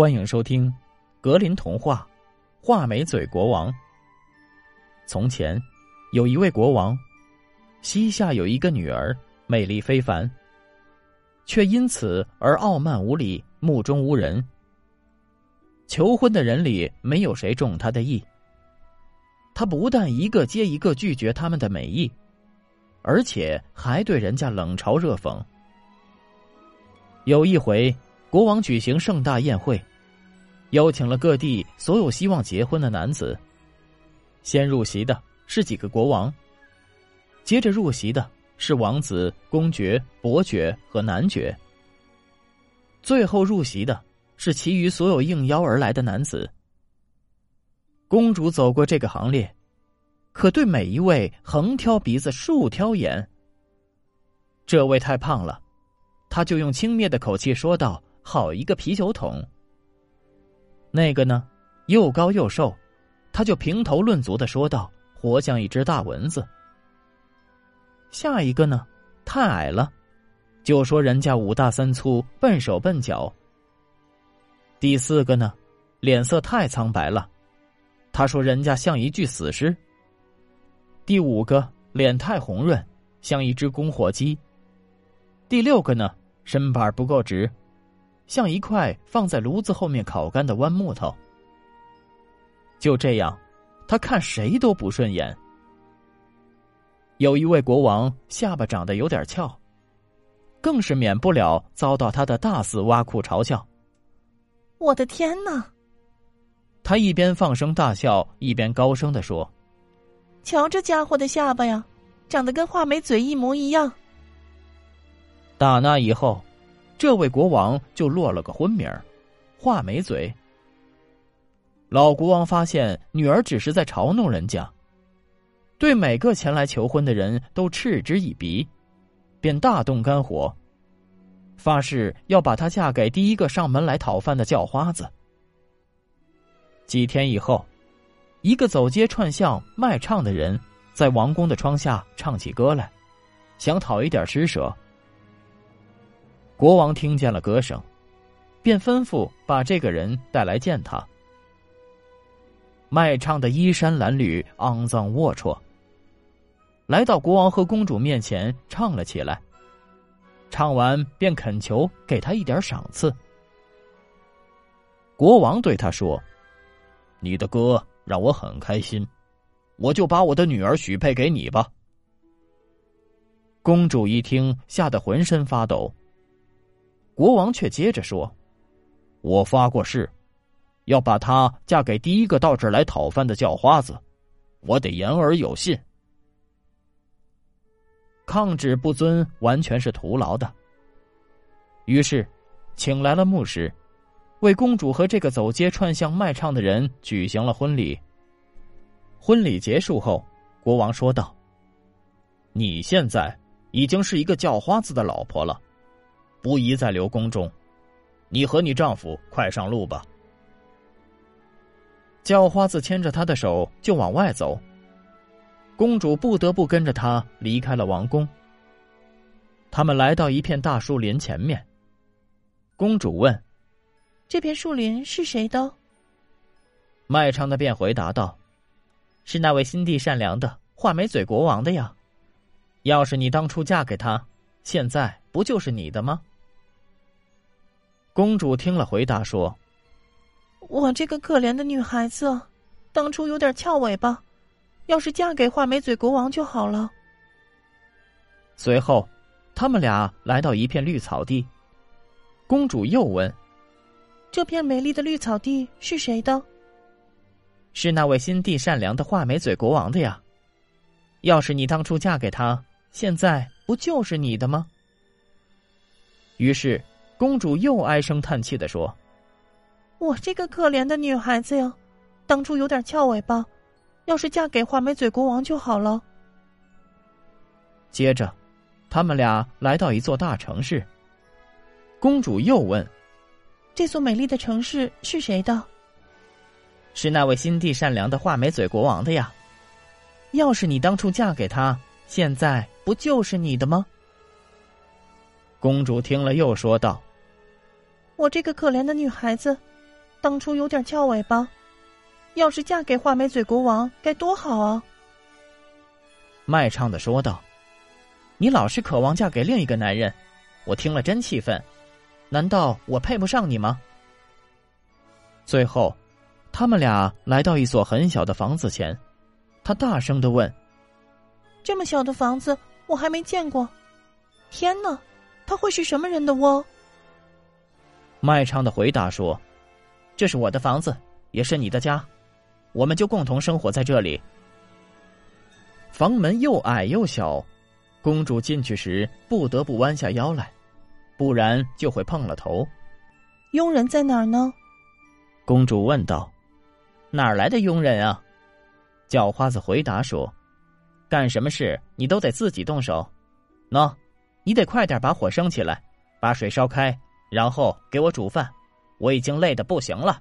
欢迎收听《格林童话》，画眉嘴国王。从前，有一位国王，膝下有一个女儿，美丽非凡，却因此而傲慢无礼，目中无人。求婚的人里没有谁中他的意。他不但一个接一个拒绝他们的美意，而且还对人家冷嘲热讽。有一回，国王举行盛大宴会。邀请了各地所有希望结婚的男子。先入席的是几个国王，接着入席的是王子、公爵、伯爵和男爵。最后入席的是其余所有应邀而来的男子。公主走过这个行列，可对每一位横挑鼻子竖挑眼。这位太胖了，他就用轻蔑的口气说道：“好一个啤酒桶。”那个呢，又高又瘦，他就评头论足的说道：“活像一只大蚊子。”下一个呢，太矮了，就说人家五大三粗，笨手笨脚。第四个呢，脸色太苍白了，他说人家像一具死尸。第五个脸太红润，像一只公火鸡。第六个呢，身板不够直。像一块放在炉子后面烤干的弯木头。就这样，他看谁都不顺眼。有一位国王下巴长得有点翘，更是免不了遭到他的大肆挖苦嘲笑。我的天哪！他一边放声大笑，一边高声的说：“瞧这家伙的下巴呀，长得跟画眉嘴一模一样。”打那以后。这位国王就落了个昏名画眉嘴。老国王发现女儿只是在嘲弄人家，对每个前来求婚的人都嗤之以鼻，便大动肝火，发誓要把她嫁给第一个上门来讨饭的叫花子。几天以后，一个走街串巷卖唱的人在王宫的窗下唱起歌来，想讨一点施舍。国王听见了歌声，便吩咐把这个人带来见他。卖唱的衣衫褴褛、肮脏龌龊，来到国王和公主面前唱了起来。唱完便恳求给他一点赏赐。国王对他说：“你的歌让我很开心，我就把我的女儿许配给你吧。”公主一听，吓得浑身发抖。国王却接着说：“我发过誓，要把她嫁给第一个到这儿来讨饭的叫花子，我得言而有信。抗旨不遵，完全是徒劳的。”于是，请来了牧师，为公主和这个走街串巷卖唱的人举行了婚礼。婚礼结束后，国王说道：“你现在已经是一个叫花子的老婆了。”不宜再留宫中，你和你丈夫快上路吧。叫花子牵着她的手就往外走，公主不得不跟着他离开了王宫。他们来到一片大树林前面，公主问：“这片树林是谁的？”卖唱的便回答道：“是那位心地善良的画眉嘴国王的呀。要是你当初嫁给他，现在不就是你的吗？”公主听了，回答说：“我这个可怜的女孩子，当初有点翘尾巴，要是嫁给画眉嘴国王就好了。”随后，他们俩来到一片绿草地。公主又问：“这片美丽的绿草地是谁的？”“是那位心地善良的画眉嘴国王的呀。要是你当初嫁给他，现在不就是你的吗？”于是。公主又唉声叹气的说：“我这个可怜的女孩子呀，当初有点翘尾巴，要是嫁给画眉嘴国王就好了。”接着，他们俩来到一座大城市。公主又问：“这座美丽的城市是谁的？”“是那位心地善良的画眉嘴国王的呀。要是你当初嫁给他，现在不就是你的吗？”公主听了，又说道。我这个可怜的女孩子，当初有点翘尾巴，要是嫁给画眉嘴国王该多好啊！卖唱的说道：“你老是渴望嫁给另一个男人，我听了真气愤。难道我配不上你吗？”最后，他们俩来到一所很小的房子前，他大声的问：“这么小的房子，我还没见过。天哪，它会是什么人的窝？”卖唱的回答说：“这是我的房子，也是你的家，我们就共同生活在这里。”房门又矮又小，公主进去时不得不弯下腰来，不然就会碰了头。佣人在哪儿呢？公主问道。哪儿来的佣人啊？叫花子回答说：“干什么事你都得自己动手。喏，你得快点把火升起来，把水烧开，然后给我煮饭。我已经累得不行了。”